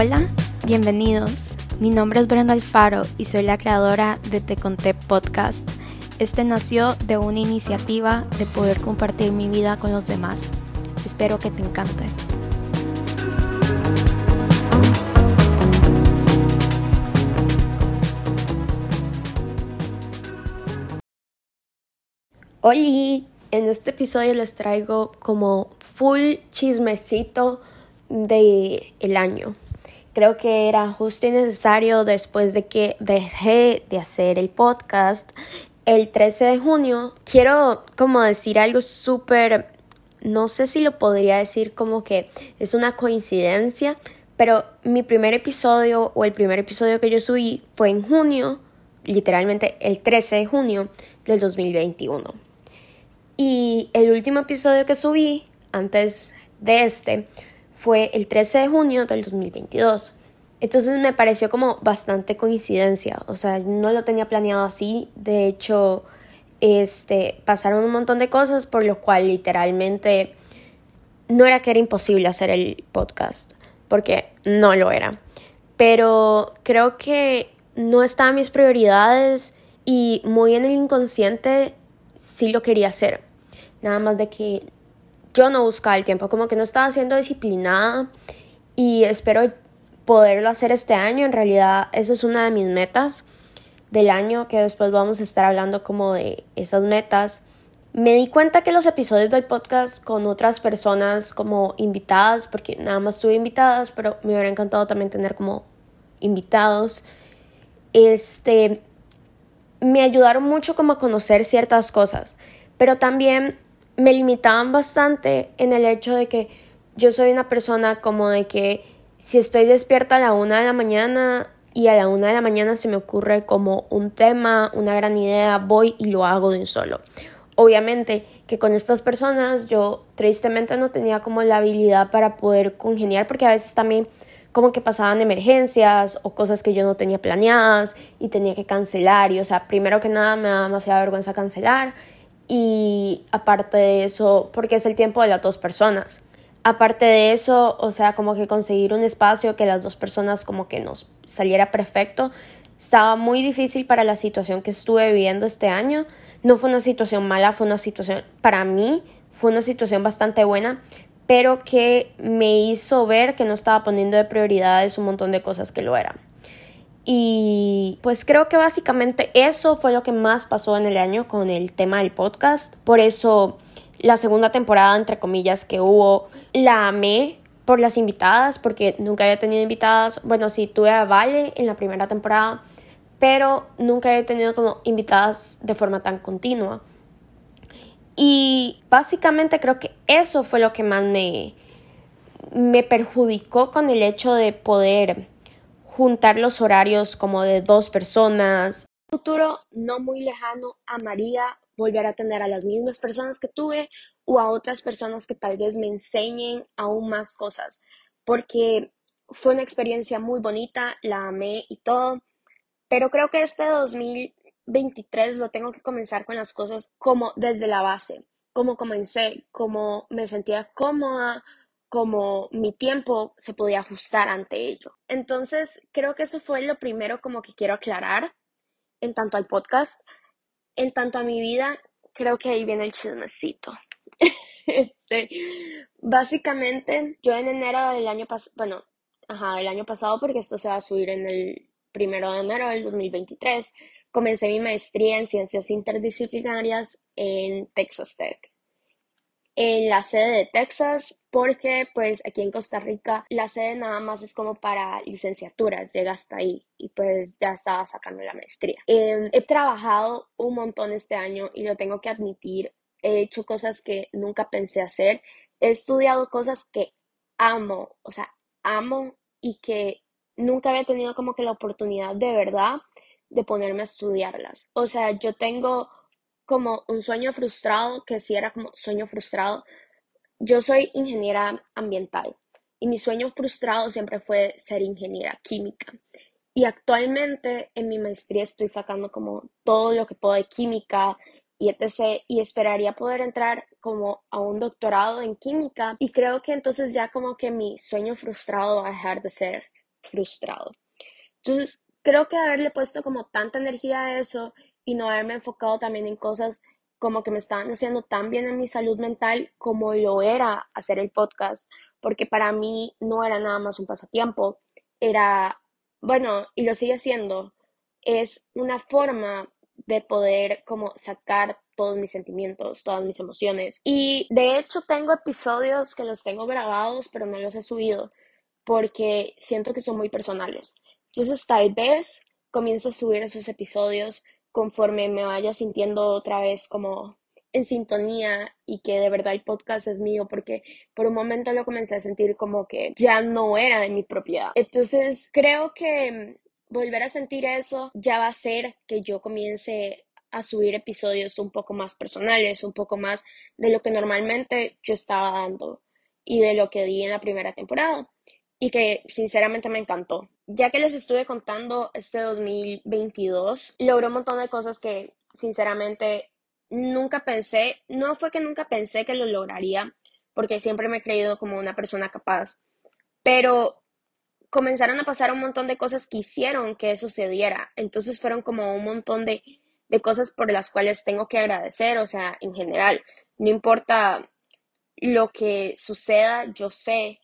Hola, bienvenidos. Mi nombre es Brenda Alfaro y soy la creadora de Te Conté Podcast. Este nació de una iniciativa de poder compartir mi vida con los demás. Espero que te encante. Hola, en este episodio les traigo como full chismecito de el año. Creo que era justo y necesario después de que dejé de hacer el podcast el 13 de junio. Quiero como decir algo súper, no sé si lo podría decir como que es una coincidencia, pero mi primer episodio o el primer episodio que yo subí fue en junio, literalmente el 13 de junio del 2021. Y el último episodio que subí antes de este fue el 13 de junio del 2022. Entonces me pareció como bastante coincidencia, o sea, no lo tenía planeado así, de hecho, este, pasaron un montón de cosas por lo cual literalmente no era que era imposible hacer el podcast, porque no lo era. Pero creo que no estaban mis prioridades y muy en el inconsciente sí lo quería hacer. Nada más de que yo no buscaba el tiempo, como que no estaba siendo disciplinada y espero poderlo hacer este año. En realidad, esa es una de mis metas del año, que después vamos a estar hablando como de esas metas. Me di cuenta que los episodios del podcast con otras personas como invitadas, porque nada más tuve invitadas, pero me hubiera encantado también tener como invitados, este, me ayudaron mucho como a conocer ciertas cosas, pero también me limitaban bastante en el hecho de que yo soy una persona como de que si estoy despierta a la una de la mañana y a la una de la mañana se me ocurre como un tema, una gran idea, voy y lo hago de un solo. Obviamente que con estas personas yo tristemente no tenía como la habilidad para poder congeniar porque a veces también como que pasaban emergencias o cosas que yo no tenía planeadas y tenía que cancelar y o sea, primero que nada me da demasiada vergüenza cancelar y aparte de eso, porque es el tiempo de las dos personas. Aparte de eso, o sea, como que conseguir un espacio que las dos personas como que nos saliera perfecto, estaba muy difícil para la situación que estuve viviendo este año. No fue una situación mala, fue una situación, para mí, fue una situación bastante buena, pero que me hizo ver que no estaba poniendo de prioridades un montón de cosas que lo eran. Y pues creo que básicamente eso fue lo que más pasó en el año con el tema del podcast. Por eso la segunda temporada, entre comillas, que hubo, la amé por las invitadas, porque nunca había tenido invitadas. Bueno, sí, tuve a Vale en la primera temporada, pero nunca había tenido como invitadas de forma tan continua. Y básicamente creo que eso fue lo que más me, me perjudicó con el hecho de poder juntar los horarios como de dos personas. futuro no muy lejano amaría volver a tener a las mismas personas que tuve o a otras personas que tal vez me enseñen aún más cosas, porque fue una experiencia muy bonita, la amé y todo, pero creo que este 2023 lo tengo que comenzar con las cosas como desde la base, como comencé, como me sentía cómoda, como mi tiempo se podía ajustar ante ello. Entonces, creo que eso fue lo primero como que quiero aclarar en tanto al podcast, en tanto a mi vida, creo que ahí viene el chismecito. este, básicamente, yo en enero del año pasado, bueno, ajá, del año pasado, porque esto se va a subir en el primero de enero del 2023, comencé mi maestría en ciencias interdisciplinarias en Texas Tech en la sede de Texas porque pues aquí en Costa Rica la sede nada más es como para licenciaturas, llega hasta ahí y pues ya estaba sacando la maestría. Em, he trabajado un montón este año y lo tengo que admitir, he hecho cosas que nunca pensé hacer, he estudiado cosas que amo, o sea, amo y que nunca había tenido como que la oportunidad de verdad de ponerme a estudiarlas. O sea, yo tengo como un sueño frustrado, que sí era como sueño frustrado. Yo soy ingeniera ambiental y mi sueño frustrado siempre fue ser ingeniera química. Y actualmente en mi maestría estoy sacando como todo lo que puedo de química y etc. Y esperaría poder entrar como a un doctorado en química. Y creo que entonces ya como que mi sueño frustrado va a dejar de ser frustrado. Entonces, creo que haberle puesto como tanta energía a eso y no haberme enfocado también en cosas como que me estaban haciendo tan bien en mi salud mental como lo era hacer el podcast, porque para mí no era nada más un pasatiempo, era, bueno, y lo sigue siendo, es una forma de poder como sacar todos mis sentimientos, todas mis emociones. Y de hecho tengo episodios que los tengo grabados, pero no los he subido porque siento que son muy personales. Entonces tal vez comience a subir esos episodios conforme me vaya sintiendo otra vez como en sintonía y que de verdad el podcast es mío porque por un momento lo comencé a sentir como que ya no era de mi propiedad. Entonces creo que volver a sentir eso ya va a ser que yo comience a subir episodios un poco más personales, un poco más de lo que normalmente yo estaba dando y de lo que di en la primera temporada y que sinceramente me encantó. Ya que les estuve contando este 2022, logró un montón de cosas que sinceramente nunca pensé, no fue que nunca pensé que lo lograría, porque siempre me he creído como una persona capaz, pero comenzaron a pasar un montón de cosas que hicieron que sucediera. Entonces fueron como un montón de, de cosas por las cuales tengo que agradecer, o sea, en general, no importa lo que suceda, yo sé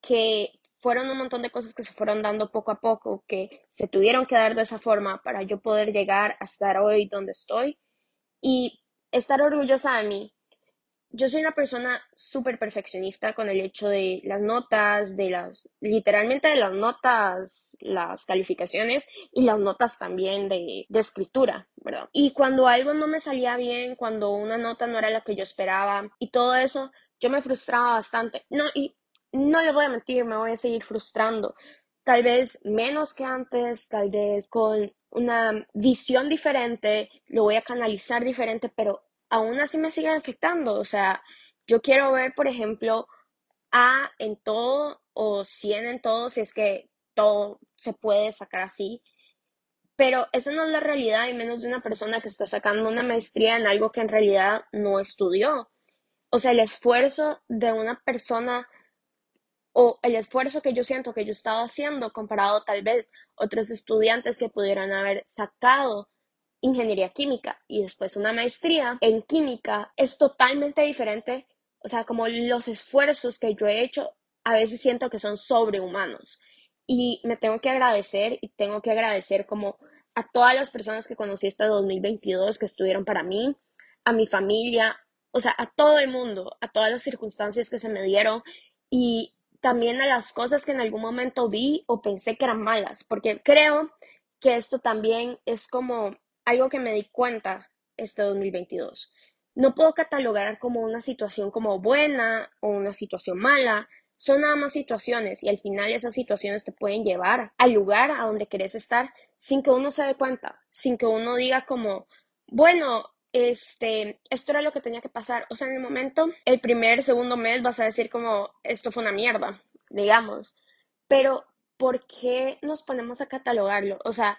que fueron un montón de cosas que se fueron dando poco a poco, que se tuvieron que dar de esa forma para yo poder llegar a estar hoy donde estoy y estar orgullosa de mí, yo soy una persona súper perfeccionista con el hecho de las notas, de las, literalmente de las notas, las calificaciones y las notas también de, de escritura, ¿verdad? Y cuando algo no me salía bien, cuando una nota no era la que yo esperaba y todo eso, yo me frustraba bastante. No, y no le voy a mentir, me voy a seguir frustrando. Tal vez menos que antes, tal vez con una visión diferente, lo voy a canalizar diferente, pero aún así me sigue afectando. O sea, yo quiero ver, por ejemplo, A en todo o 100 en todo, si es que todo se puede sacar así. Pero esa no es la realidad, y menos de una persona que está sacando una maestría en algo que en realidad no estudió. O sea, el esfuerzo de una persona o el esfuerzo que yo siento que yo estaba haciendo comparado tal vez otros estudiantes que pudieran haber sacado ingeniería química y después una maestría en química es totalmente diferente. O sea, como los esfuerzos que yo he hecho, a veces siento que son sobrehumanos. Y me tengo que agradecer y tengo que agradecer como a todas las personas que conocí este 2022 que estuvieron para mí, a mi familia, o sea, a todo el mundo, a todas las circunstancias que se me dieron y también a las cosas que en algún momento vi o pensé que eran malas, porque creo que esto también es como algo que me di cuenta este 2022. No puedo catalogar como una situación como buena o una situación mala. Son nada más situaciones y al final esas situaciones te pueden llevar al lugar a donde querés estar sin que uno se dé cuenta, sin que uno diga como, bueno, este, esto era lo que tenía que pasar. O sea, en el momento, el primer, segundo mes vas a decir como, esto fue una mierda, digamos. Pero, ¿por qué nos ponemos a catalogarlo? O sea,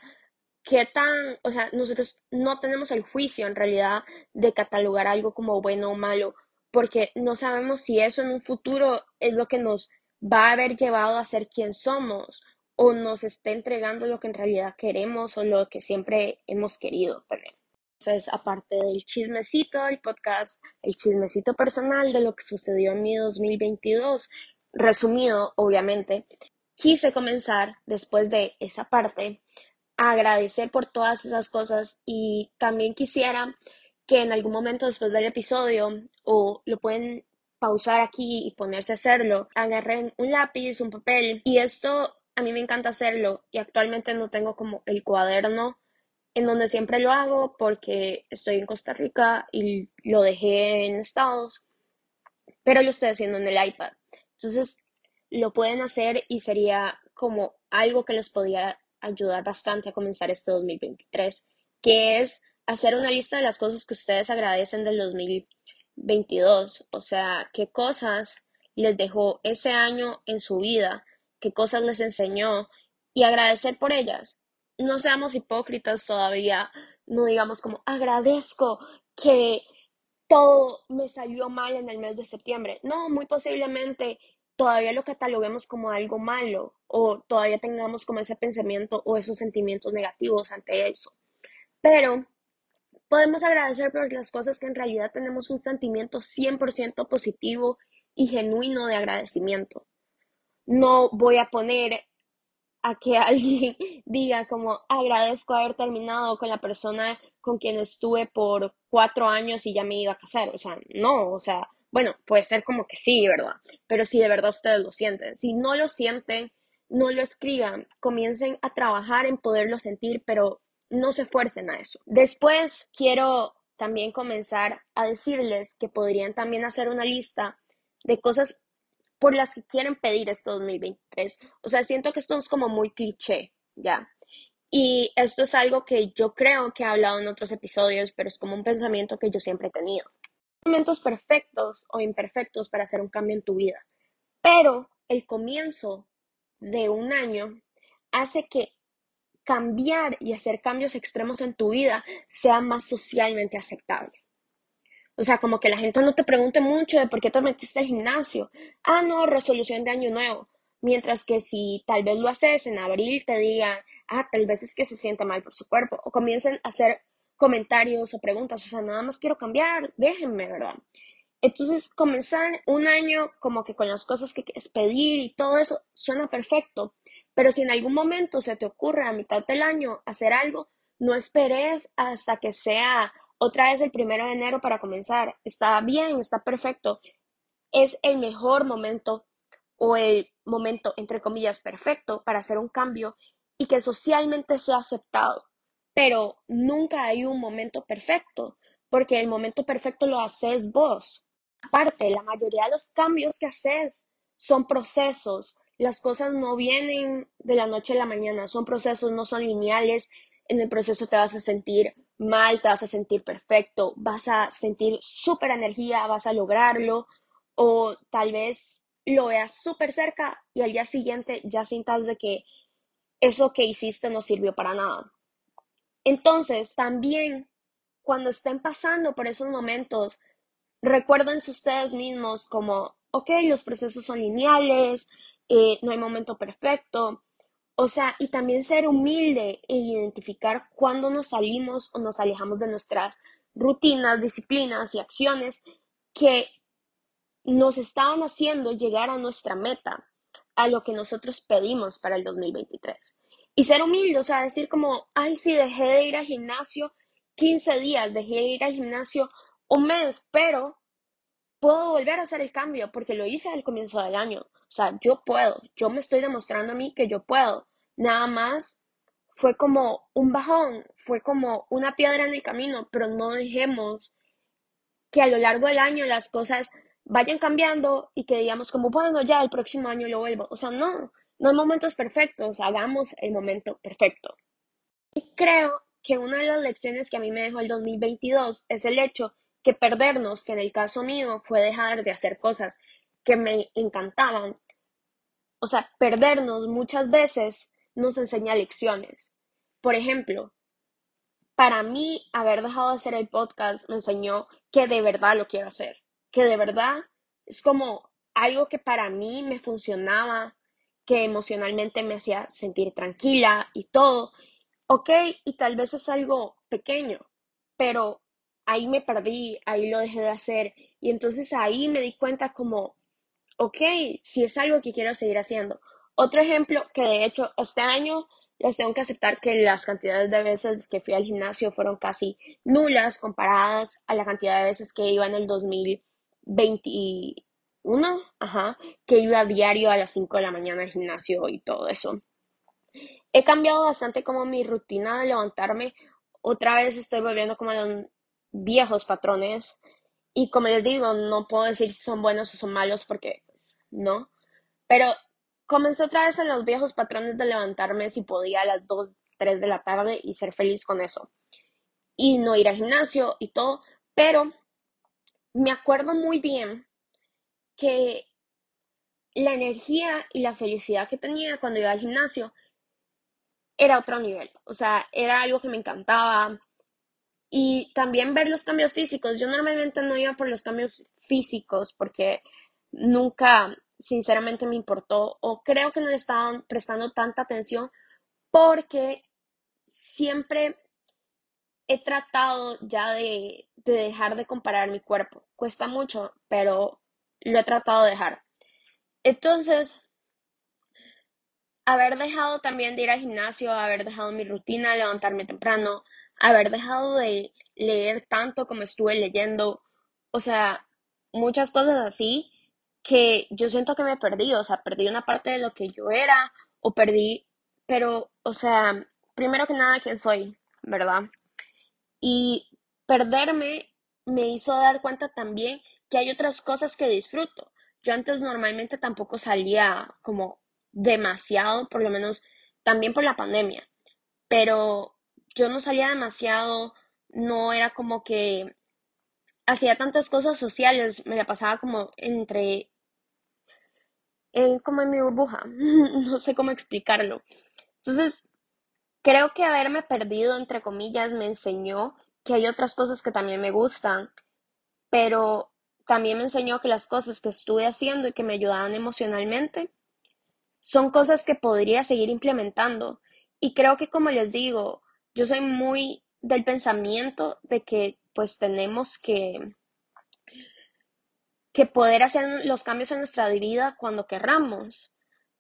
qué tan, o sea, nosotros no tenemos el juicio en realidad de catalogar algo como bueno o malo, porque no sabemos si eso en un futuro es lo que nos va a haber llevado a ser quien somos o nos está entregando lo que en realidad queremos o lo que siempre hemos querido tener. Entonces, aparte del chismecito, el podcast, el chismecito personal de lo que sucedió en mi 2022, resumido, obviamente, quise comenzar después de esa parte. Agradecer por todas esas cosas y también quisiera que en algún momento después del episodio o lo pueden pausar aquí y ponerse a hacerlo, agarren un lápiz, un papel. Y esto a mí me encanta hacerlo y actualmente no tengo como el cuaderno en donde siempre lo hago porque estoy en Costa Rica y lo dejé en Estados, pero lo estoy haciendo en el iPad. Entonces lo pueden hacer y sería como algo que les podía ayudar bastante a comenzar este 2023, que es hacer una lista de las cosas que ustedes agradecen del 2022, o sea, qué cosas les dejó ese año en su vida, qué cosas les enseñó y agradecer por ellas. No seamos hipócritas todavía, no digamos como agradezco que todo me salió mal en el mes de septiembre. No, muy posiblemente todavía lo cataloguemos como algo malo o todavía tengamos como ese pensamiento o esos sentimientos negativos ante eso. Pero podemos agradecer por las cosas que en realidad tenemos un sentimiento 100% positivo y genuino de agradecimiento. No voy a poner a que alguien diga como agradezco haber terminado con la persona con quien estuve por cuatro años y ya me iba a casar. O sea, no, o sea, bueno, puede ser como que sí, ¿verdad? Pero si de verdad ustedes lo sienten. Si no lo sienten, no lo escriban, comiencen a trabajar en poderlo sentir, pero no se esfuercen a eso. Después quiero también comenzar a decirles que podrían también hacer una lista de cosas por las que quieren pedir este 2023. O sea, siento que esto es como muy cliché, ¿ya? Y esto es algo que yo creo que he hablado en otros episodios, pero es como un pensamiento que yo siempre he tenido. Momentos perfectos o imperfectos para hacer un cambio en tu vida, pero el comienzo de un año hace que cambiar y hacer cambios extremos en tu vida sea más socialmente aceptable. O sea, como que la gente no te pregunte mucho de por qué te metiste al gimnasio. Ah, no, resolución de año nuevo. Mientras que si tal vez lo haces en abril, te digan, ah, tal vez es que se siente mal por su cuerpo. O comiencen a hacer comentarios o preguntas. O sea, nada más quiero cambiar, déjenme, ¿verdad? Entonces, comenzar un año como que con las cosas que quieres pedir y todo eso suena perfecto. Pero si en algún momento se te ocurre a mitad del año hacer algo, no esperes hasta que sea otra vez el primero de enero para comenzar. Está bien, está perfecto. Es el mejor momento o el momento, entre comillas, perfecto para hacer un cambio y que socialmente sea aceptado. Pero nunca hay un momento perfecto, porque el momento perfecto lo haces vos. Aparte, la mayoría de los cambios que haces son procesos. Las cosas no vienen de la noche a la mañana, son procesos, no son lineales. En el proceso te vas a sentir mal, te vas a sentir perfecto, vas a sentir súper energía, vas a lograrlo, o tal vez lo veas súper cerca y al día siguiente ya sientas de que eso que hiciste no sirvió para nada. Entonces, también cuando estén pasando por esos momentos, recuérdense ustedes mismos como, ok, los procesos son lineales, eh, no hay momento perfecto, o sea, y también ser humilde e identificar cuándo nos salimos o nos alejamos de nuestras rutinas, disciplinas y acciones que nos estaban haciendo llegar a nuestra meta, a lo que nosotros pedimos para el 2023. Y ser humilde, o sea, decir como, ay, sí, dejé de ir al gimnasio 15 días, dejé de ir al gimnasio un mes, pero puedo volver a hacer el cambio porque lo hice al comienzo del año. O sea, yo puedo, yo me estoy demostrando a mí que yo puedo nada más fue como un bajón, fue como una piedra en el camino, pero no dejemos que a lo largo del año las cosas vayan cambiando y que digamos como, bueno, ya el próximo año lo vuelvo. O sea, no, no hay momentos perfectos, hagamos el momento perfecto. Y creo que una de las lecciones que a mí me dejó el 2022 es el hecho que perdernos, que en el caso mío fue dejar de hacer cosas que me encantaban. O sea, perdernos muchas veces nos enseña lecciones. Por ejemplo, para mí haber dejado de hacer el podcast me enseñó que de verdad lo quiero hacer, que de verdad es como algo que para mí me funcionaba, que emocionalmente me hacía sentir tranquila y todo. Ok, y tal vez es algo pequeño, pero ahí me perdí, ahí lo dejé de hacer y entonces ahí me di cuenta como, ok, si es algo que quiero seguir haciendo. Otro ejemplo que de hecho este año les tengo que aceptar que las cantidades de veces que fui al gimnasio fueron casi nulas comparadas a la cantidad de veces que iba en el 2021, ajá, que iba a diario a las 5 de la mañana al gimnasio y todo eso. He cambiado bastante como mi rutina de levantarme. Otra vez estoy volviendo como a los viejos patrones. Y como les digo, no puedo decir si son buenos o son malos porque pues, no. Pero Comencé otra vez en los viejos patrones de levantarme si podía a las 2, 3 de la tarde y ser feliz con eso. Y no ir al gimnasio y todo, pero me acuerdo muy bien que la energía y la felicidad que tenía cuando iba al gimnasio era otro nivel. O sea, era algo que me encantaba. Y también ver los cambios físicos. Yo normalmente no iba por los cambios físicos porque nunca sinceramente me importó o creo que no le estaban prestando tanta atención porque siempre he tratado ya de, de dejar de comparar mi cuerpo. Cuesta mucho, pero lo he tratado de dejar. Entonces, haber dejado también de ir al gimnasio, haber dejado mi rutina, levantarme temprano, haber dejado de leer tanto como estuve leyendo, o sea, muchas cosas así que yo siento que me perdí, o sea, perdí una parte de lo que yo era o perdí, pero, o sea, primero que nada, ¿quién soy? ¿Verdad? Y perderme me hizo dar cuenta también que hay otras cosas que disfruto. Yo antes normalmente tampoco salía como demasiado, por lo menos también por la pandemia, pero yo no salía demasiado, no era como que hacía tantas cosas sociales, me la pasaba como entre, como en mi burbuja, no sé cómo explicarlo. Entonces, creo que haberme perdido, entre comillas, me enseñó que hay otras cosas que también me gustan, pero también me enseñó que las cosas que estuve haciendo y que me ayudaban emocionalmente son cosas que podría seguir implementando. Y creo que, como les digo, yo soy muy del pensamiento de que pues tenemos que, que poder hacer los cambios en nuestra vida cuando querramos.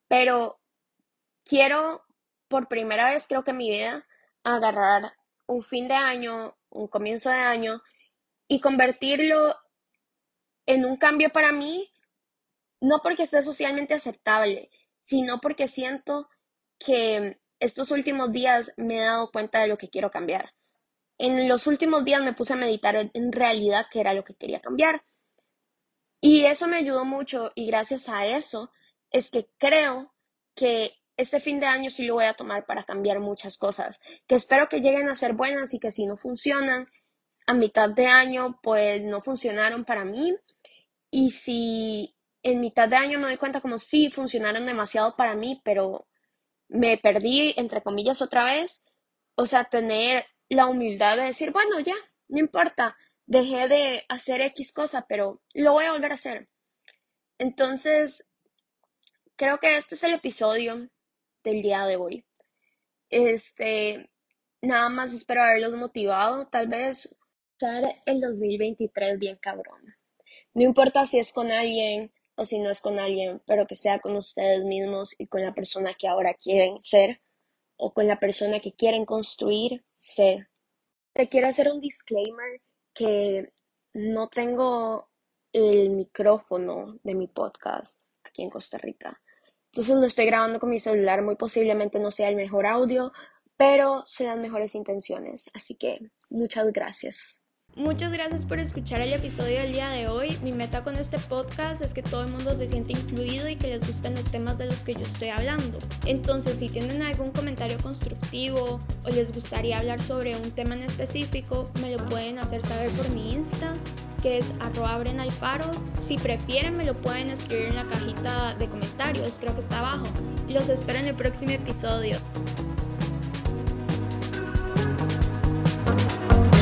Pero quiero, por primera vez creo que en mi vida, agarrar un fin de año, un comienzo de año y convertirlo en un cambio para mí, no porque sea socialmente aceptable, sino porque siento que estos últimos días me he dado cuenta de lo que quiero cambiar. En los últimos días me puse a meditar en realidad qué era lo que quería cambiar. Y eso me ayudó mucho y gracias a eso es que creo que este fin de año sí lo voy a tomar para cambiar muchas cosas, que espero que lleguen a ser buenas y que si no funcionan a mitad de año, pues no funcionaron para mí. Y si en mitad de año me doy cuenta como sí funcionaron demasiado para mí, pero me perdí, entre comillas, otra vez. O sea, tener la humildad de decir, bueno, ya, no importa, dejé de hacer X cosa, pero lo voy a volver a hacer. Entonces, creo que este es el episodio del día de hoy. Este, nada más espero haberlos motivado, tal vez ser el 2023 bien cabrón. No importa si es con alguien o si no es con alguien, pero que sea con ustedes mismos y con la persona que ahora quieren ser o con la persona que quieren construir ser. Te quiero hacer un disclaimer que no tengo el micrófono de mi podcast aquí en Costa Rica. Entonces lo estoy grabando con mi celular, muy posiblemente no sea el mejor audio, pero sean mejores intenciones. Así que muchas gracias. Muchas gracias por escuchar el episodio del día de hoy. Mi meta con este podcast es que todo el mundo se siente incluido y que les gusten los temas de los que yo estoy hablando. Entonces, si tienen algún comentario constructivo o les gustaría hablar sobre un tema en específico, me lo pueden hacer saber por mi Insta, que es arroba alfaro. Si prefieren, me lo pueden escribir en la cajita de comentarios, creo que está abajo. Los espero en el próximo episodio.